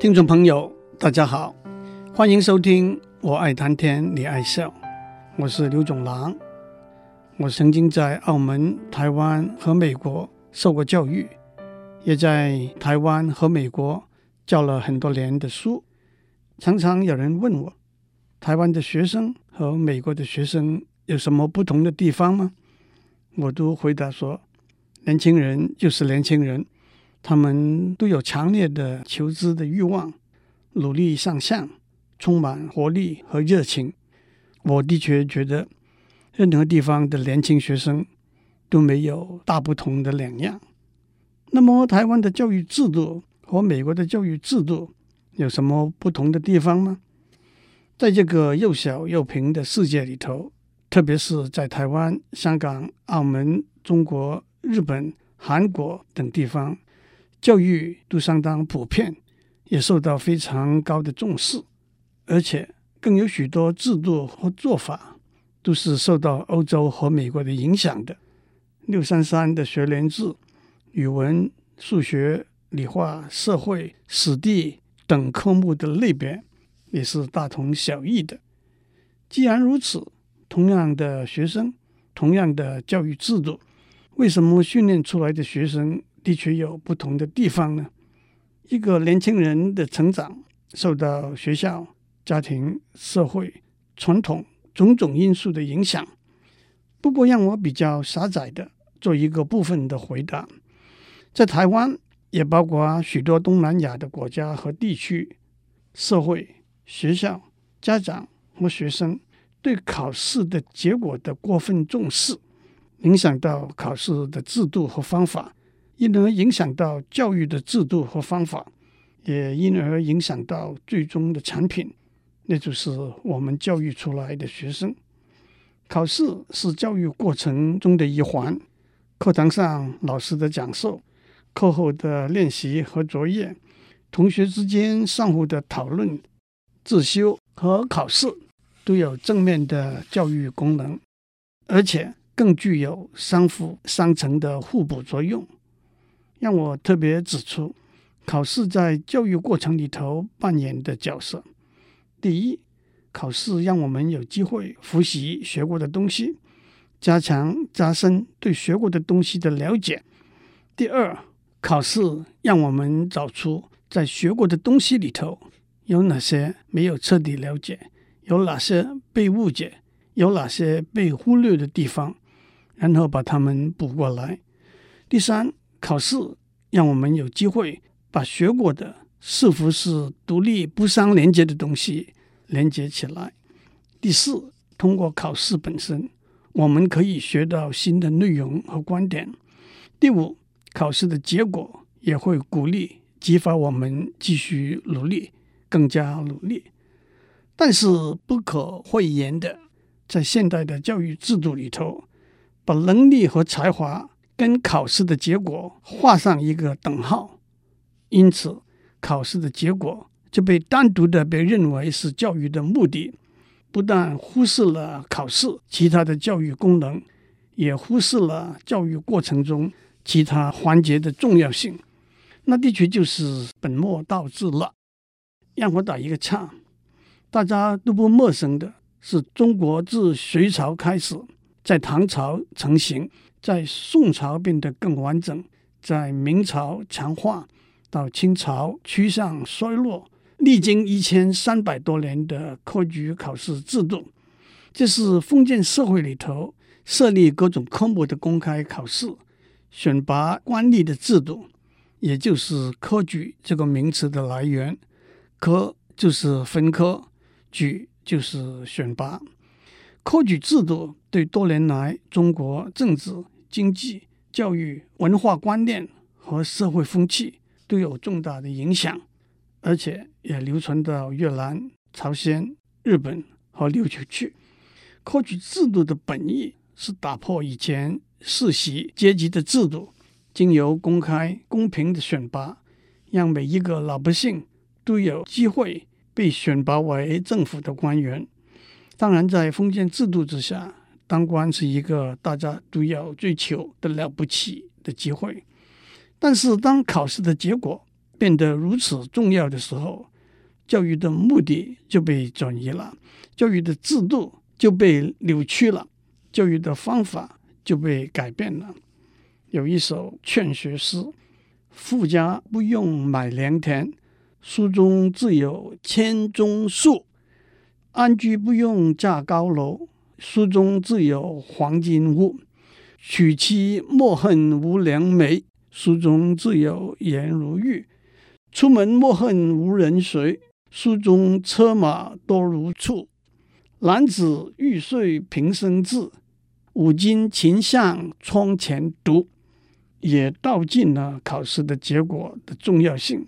听众朋友，大家好，欢迎收听我爱谈天，你爱笑，我是刘总郎。我曾经在澳门、台湾和美国受过教育，也在台湾和美国教了很多年的书。常常有人问我，台湾的学生和美国的学生有什么不同的地方吗？我都回答说，年轻人就是年轻人。他们都有强烈的求知的欲望，努力向上，充满活力和热情。我的确觉得，任何地方的年轻学生都没有大不同的两样。那么，台湾的教育制度和美国的教育制度有什么不同的地方吗？在这个又小又平的世界里头，特别是在台湾、香港、澳门、中国、日本、韩国等地方。教育都相当普遍，也受到非常高的重视，而且更有许多制度和做法都是受到欧洲和美国的影响的。六三三的学年制，语文、数学、理化、社会、史地等科目的类别也是大同小异的。既然如此，同样的学生，同样的教育制度，为什么训练出来的学生，的确有不同的地方呢。一个年轻人的成长受到学校、家庭、社会、传统种种因素的影响。不过，让我比较狭窄的做一个部分的回答。在台湾，也包括许多东南亚的国家和地区，社会、学校、家长和学生对考试的结果的过分重视，影响到考试的制度和方法。因而影响到教育的制度和方法，也因而影响到最终的产品，那就是我们教育出来的学生。考试是教育过程中的一环，课堂上老师的讲授，课后的练习和作业，同学之间相互的讨论、自修和考试，都有正面的教育功能，而且更具有相辅相成的互补作用。让我特别指出，考试在教育过程里头扮演的角色。第一，考试让我们有机会复习学过的东西，加强加深对学过的东西的了解。第二，考试让我们找出在学过的东西里头有哪些没有彻底了解，有哪些被误解，有哪些被忽略的地方，然后把它们补过来。第三，考试让我们有机会把学过的是否是独立不相连接的东西连接起来。第四，通过考试本身，我们可以学到新的内容和观点。第五，考试的结果也会鼓励、激发我们继续努力，更加努力。但是不可讳言的，在现代的教育制度里头，把能力和才华跟考试的结果画上一个等号，因此考试的结果就被单独的被认为是教育的目的，不但忽视了考试其他的教育功能，也忽视了教育过程中其他环节的重要性。那的确就是本末倒置了。让我打一个岔，大家都不陌生的是，中国自隋朝开始，在唐朝成型。在宋朝变得更完整，在明朝强化，到清朝趋向衰落，历经一千三百多年的科举考试制度，这是封建社会里头设立各种科目的公开考试、选拔官吏的制度，也就是科举这个名词的来源。科就是分科，举就是选拔。科举制度对多年来中国政治、经济、教育、文化观念和社会风气都有重大的影响，而且也流传到越南、朝鲜、日本和琉球去。科举制度的本意是打破以前世袭阶级的制度，经由公开、公平的选拔，让每一个老百姓都有机会被选拔为政府的官员。当然，在封建制度之下，当官是一个大家都要追求的了不起的机会。但是，当考试的结果变得如此重要的时候，教育的目的就被转移了，教育的制度就被扭曲了，教育的方法就被改变了。有一首劝学诗：“富家不用买良田，书中自有千钟粟；安居不用架高楼，书中自有黄金屋。娶妻莫恨无良媒，书中自有颜如玉。出门莫恨无人随，书中车马多如簇。男子欲遂平生志，五经勤向窗前读。”也道尽了考试的结果的重要性。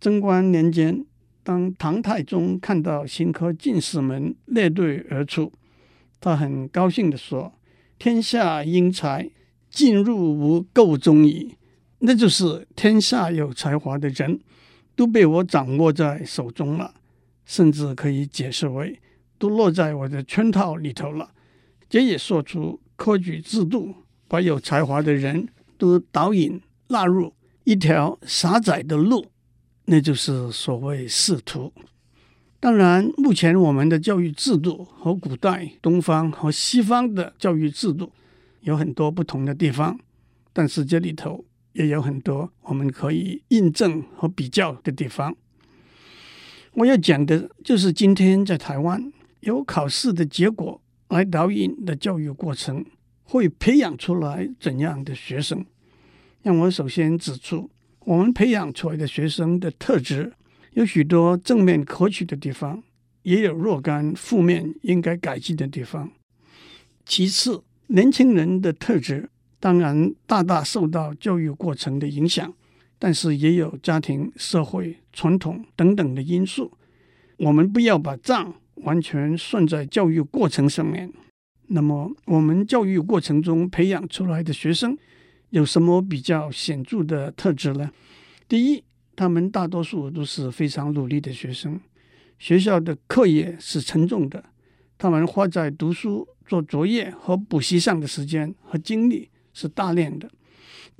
贞观年间，当唐太宗看到新科进士们列队而出，他很高兴地说：“天下英才尽入吾彀中矣。”那就是天下有才华的人都被我掌握在手中了，甚至可以解释为都落在我的圈套里头了。这也说出科举制度把有才华的人。都导引纳入一条狭窄的路，那就是所谓仕途。当然，目前我们的教育制度和古代东方和西方的教育制度有很多不同的地方，但是这里头也有很多我们可以印证和比较的地方。我要讲的就是今天在台湾由考试的结果来导引的教育过程。会培养出来怎样的学生？让我首先指出，我们培养出来的学生的特质有许多正面可取的地方，也有若干负面应该改进的地方。其次，年轻人的特质当然大大受到教育过程的影响，但是也有家庭、社会、传统等等的因素。我们不要把账完全算在教育过程上面。那么，我们教育过程中培养出来的学生有什么比较显著的特质呢？第一，他们大多数都是非常努力的学生，学校的课业是沉重的，他们花在读书、做作业和补习上的时间和精力是大量的，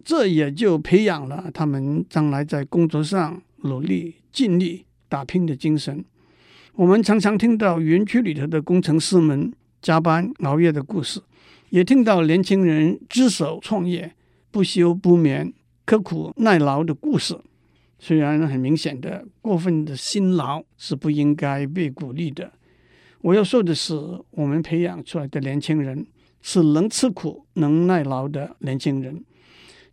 这也就培养了他们将来在工作上努力、尽力打拼的精神。我们常常听到园区里头的工程师们。加班熬夜的故事，也听到年轻人只手创业、不休不眠、刻苦耐劳的故事。虽然很明显的过分的辛劳是不应该被鼓励的。我要说的是，我们培养出来的年轻人是能吃苦、能耐劳的年轻人。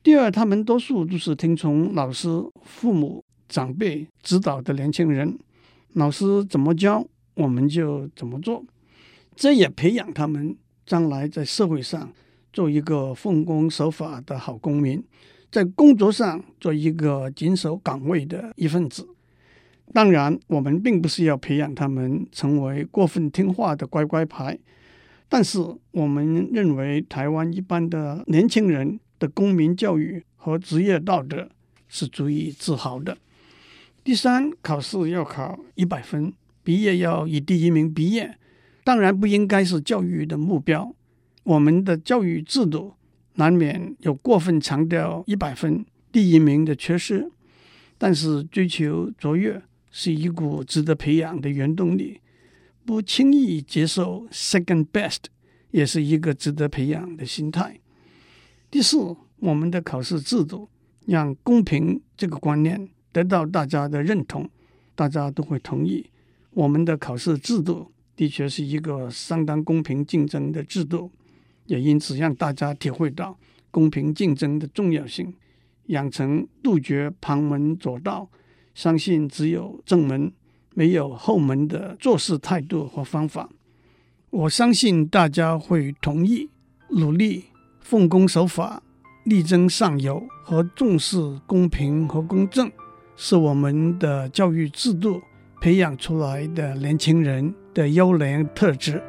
第二，他们多数都是听从老师、父母、长辈指导的年轻人。老师怎么教，我们就怎么做。这也培养他们将来在社会上做一个奉公守法的好公民，在工作上做一个谨守岗位的一份子。当然，我们并不是要培养他们成为过分听话的乖乖牌，但是我们认为台湾一般的年轻人的公民教育和职业道德是足以自豪的。第三，考试要考一百分，毕业要以第一名毕业。当然不应该是教育的目标。我们的教育制度难免有过分强调一百分第一名的缺失，但是追求卓越是一股值得培养的原动力。不轻易接受 second best 也是一个值得培养的心态。第四，我们的考试制度让公平这个观念得到大家的认同，大家都会同意我们的考试制度。的确是一个相当公平竞争的制度，也因此让大家体会到公平竞争的重要性，养成杜绝旁门左道、相信只有正门没有后门的做事态度和方法。我相信大家会同意，努力奉公守法、力争上游和重视公平和公正，是我们的教育制度培养出来的年轻人的优良特质。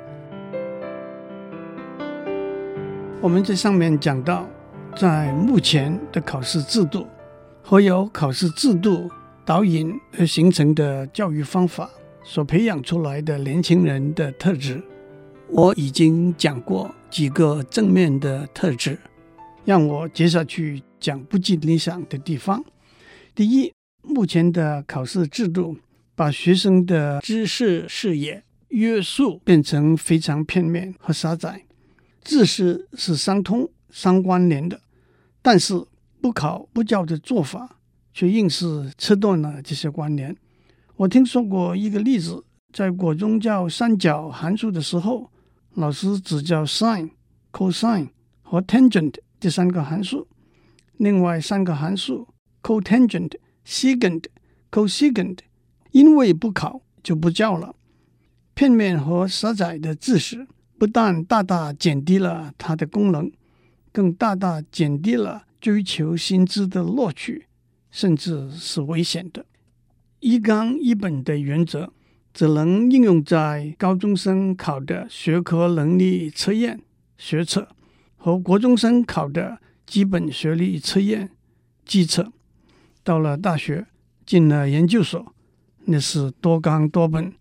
我们在上面讲到，在目前的考试制度和由考试制度导引而形成的教育方法所培养出来的年轻人的特质，我已经讲过几个正面的特质，让我接下去讲不尽理想的地方。第一，目前的考试制度把学生的知识视野约束变成非常片面和狭窄。知识是相通、相关联的，但是不考不教的做法却硬是切断了这些关联。我听说过一个例子，在国中教三角函数的时候，老师只教 sin、cosine 和 tangent 这三个函数，另外三个函数 cotangent、secant、cosecant，因为不考就不教了。片面和狭窄的知识。不但大大减低了它的功能，更大大减低了追求新知的乐趣，甚至是危险的。一纲一本的原则只能应用在高中生考的学科能力测验学测和国中生考的基本学历测验基测。到了大学，进了研究所，那是多纲多本；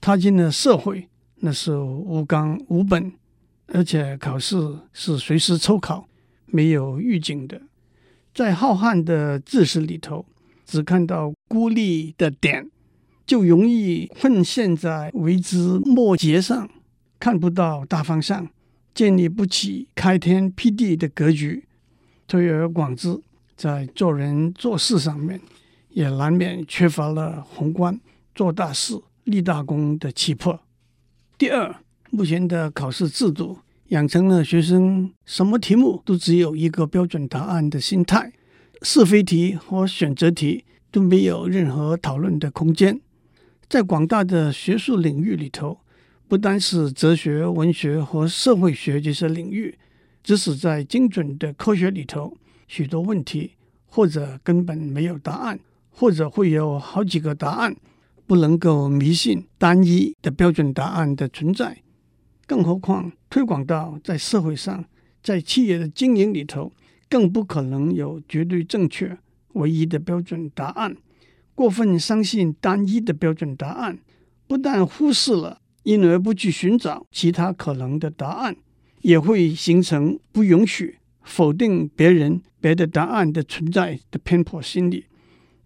踏进了社会。那是无纲无本，而且考试是随时抽考，没有预警的。在浩瀚的知识里头，只看到孤立的点，就容易困陷在微枝末节上，看不到大方向，建立不起开天辟地的格局。推而广之，在做人做事上面，也难免缺乏了宏观做大事、立大功的气魄。第二，目前的考试制度养成了学生什么题目都只有一个标准答案的心态，是非题和选择题都没有任何讨论的空间。在广大的学术领域里头，不单是哲学、文学和社会学这些领域，即使在精准的科学里头，许多问题或者根本没有答案，或者会有好几个答案。不能够迷信单一的标准答案的存在，更何况推广到在社会上，在企业的经营里头，更不可能有绝对正确、唯一的标准答案。过分相信单一的标准答案，不但忽视了，因而不去寻找其他可能的答案，也会形成不允许、否定别人别的答案的存在的偏颇心理。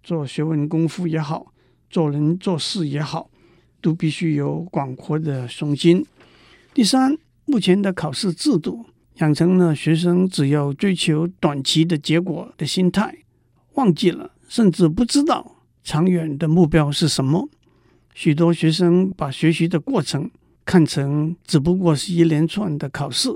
做学问功夫也好。做人做事也好，都必须有广阔的胸襟。第三，目前的考试制度养成了学生只要追求短期的结果的心态，忘记了甚至不知道长远的目标是什么。许多学生把学习的过程看成只不过是一连串的考试，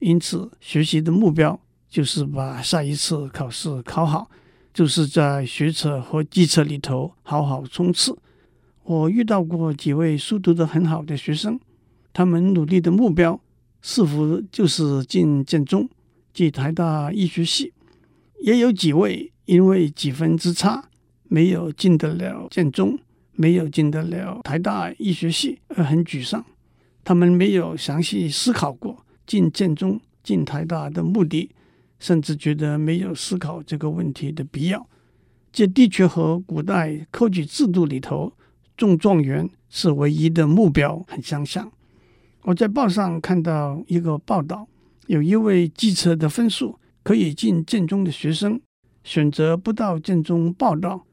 因此学习的目标就是把下一次考试考好。就是在学测和基测里头好好冲刺。我遇到过几位书读得很好的学生，他们努力的目标似乎就是进建中、进台大医学系。也有几位因为几分之差没有进得了建中，没有进得了台大医学系而很沮丧。他们没有详细思考过进建中、进台大的目的。甚至觉得没有思考这个问题的必要，这的确和古代科举制度里头中状元是唯一的目标很相像。我在报上看到一个报道，有一位记者的分数可以进建中的学生，选择不到建中报道。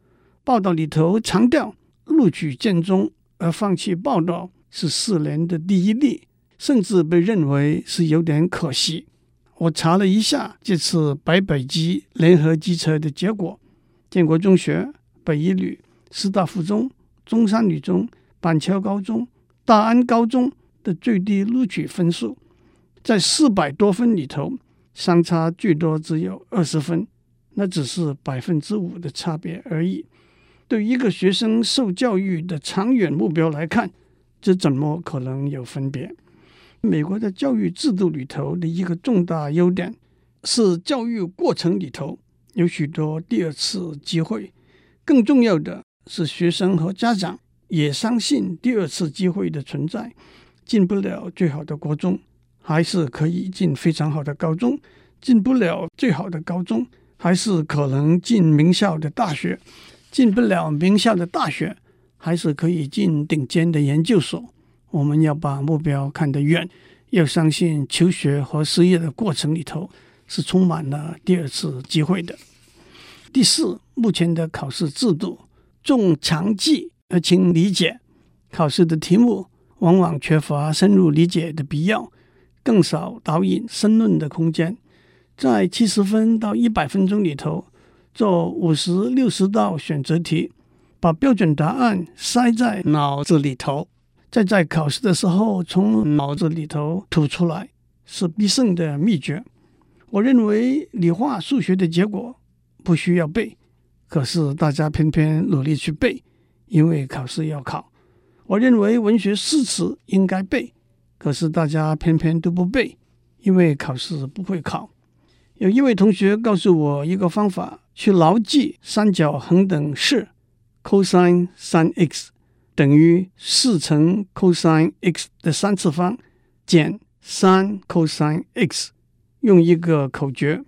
报道里头强调，录取建中而放弃报道是四年的第一例，甚至被认为是有点可惜。我查了一下这次北北基联合机测的结果，建国中学、北一女、师大附中、中山女中、板桥高中、大安高中的最低录取分数，在四百多分里头，相差最多只有二十分，那只是百分之五的差别而已。对一个学生受教育的长远目标来看，这怎么可能有分别？美国的教育制度里头的一个重大优点是，教育过程里头有许多第二次机会。更重要的是，学生和家长也相信第二次机会的存在。进不了最好的国中，还是可以进非常好的高中；进不了最好的高中，还是可能进名校的大学；进不了名校的大学，还是可以进顶尖的研究所。我们要把目标看得远，要相信求学和失业的过程里头是充满了第二次机会的。第四，目前的考试制度重强记而轻理解，考试的题目往往缺乏深入理解的必要，更少导引申论的空间。在七十分到一百分钟里头，做五十六十道选择题，把标准答案塞在脑子里头，再在考试的时候从脑子里头吐出来，是必胜的秘诀。我认为理化数学的结果不需要背，可是大家偏偏努力去背，因为考试要考。我认为文学诗词应该背，可是大家偏偏都不背，因为考试不会考。有一位同学告诉我一个方法，去牢记三角恒等式：cosine 三 x 等于四乘 cosine x 的三次方减三 cosine x。用一个口诀：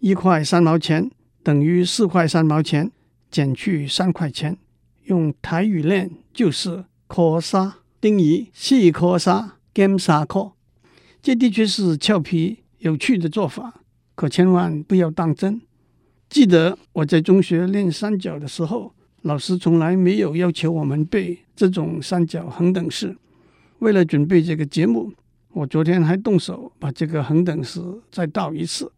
一块三毛钱等于四块三毛钱减去三块钱。用台语练就是“科三等于四科三减三科”。这的确是俏皮有趣的做法，可千万不要当真。记得我在中学练三角的时候，老师从来没有要求我们背这种三角恒等式。为了准备这个节目。我昨天还动手把这个恒等式再倒一次，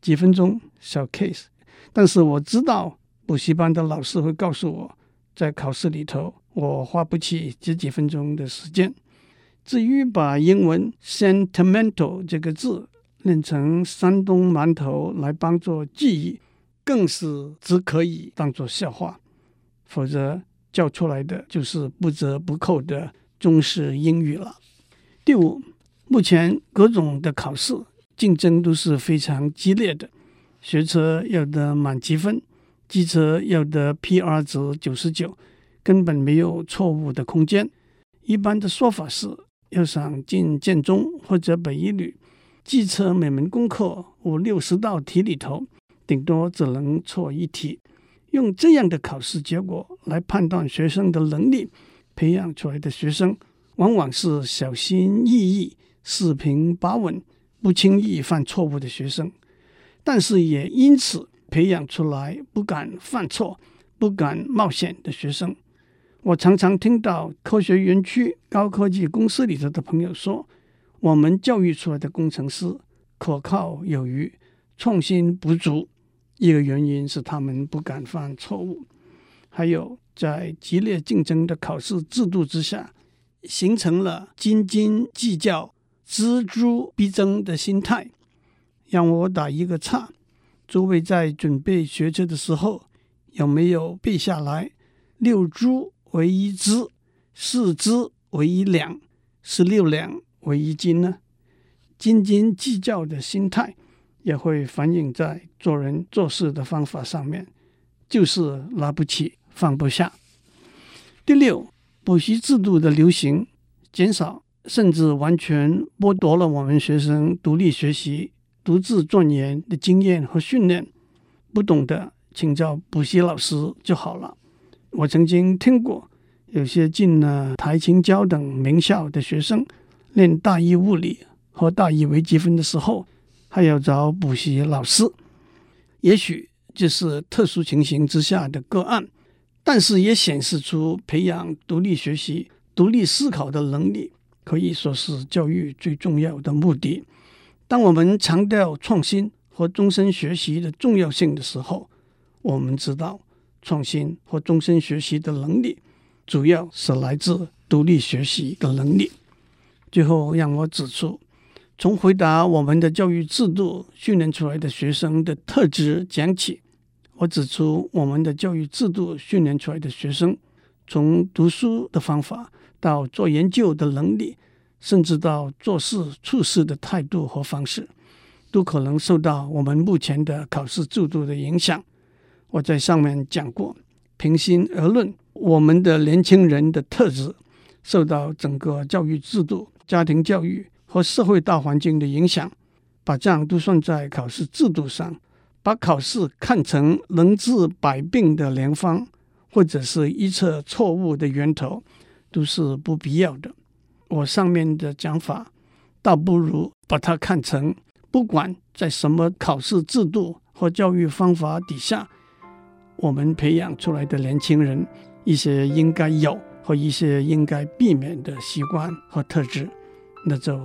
几分钟小 case。但是我知道补习班的老师会告诉我，在考试里头我花不起这几分钟的时间。至于把英文 sentimental 这个字念成山东馒头来帮助记忆，更是只可以当做笑话，否则叫出来的就是不折不扣的中式英语了。第五。目前各种的考试竞争都是非常激烈的，学车要得满级分，机车要得 PR 值九十九，根本没有错误的空间。一般的说法是，要想进建中或者北一女，机车每门功课五六十道题里头，顶多只能错一题。用这样的考试结果来判断学生的能力，培养出来的学生往往是小心翼翼。四平八稳、不轻易犯错误的学生，但是也因此培养出来不敢犯错、不敢冒险的学生。我常常听到科学园区、高科技公司里头的朋友说，我们教育出来的工程师可靠有余，创新不足。一个原因是他们不敢犯错误，还有在激烈竞争的考试制度之下，形成了斤斤计较。锱铢必争的心态，让我打一个岔。诸位在准备学车的时候，有没有背下来“六铢为一錙，四錙为一两，十六两为一斤”呢？斤斤计较的心态也会反映在做人做事的方法上面，就是拿不起放不下。第六，补习制度的流行减少。甚至完全剥夺了我们学生独立学习、独自钻研的经验和训练。不懂的，请教补习老师就好了。我曾经听过，有些进了台清交等名校的学生，练大一物理和大一微积分的时候，还要找补习老师。也许这是特殊情形之下的个案，但是也显示出培养独立学习、独立思考的能力。可以说是教育最重要的目的。当我们强调创新和终身学习的重要性的时候，我们知道创新和终身学习的能力，主要是来自独立学习的能力。最后，让我指出，从回答我们的教育制度训练出来的学生的特质讲起，我指出我们的教育制度训练出来的学生，从读书的方法。到做研究的能力，甚至到做事处事的态度和方式，都可能受到我们目前的考试制度的影响。我在上面讲过，平心而论，我们的年轻人的特质受到整个教育制度、家庭教育和社会大环境的影响，把账都算在考试制度上，把考试看成能治百病的良方，或者是预测错误的源头。都是不必要的。我上面的讲法，倒不如把它看成，不管在什么考试制度和教育方法底下，我们培养出来的年轻人一些应该有和一些应该避免的习惯和特质，那就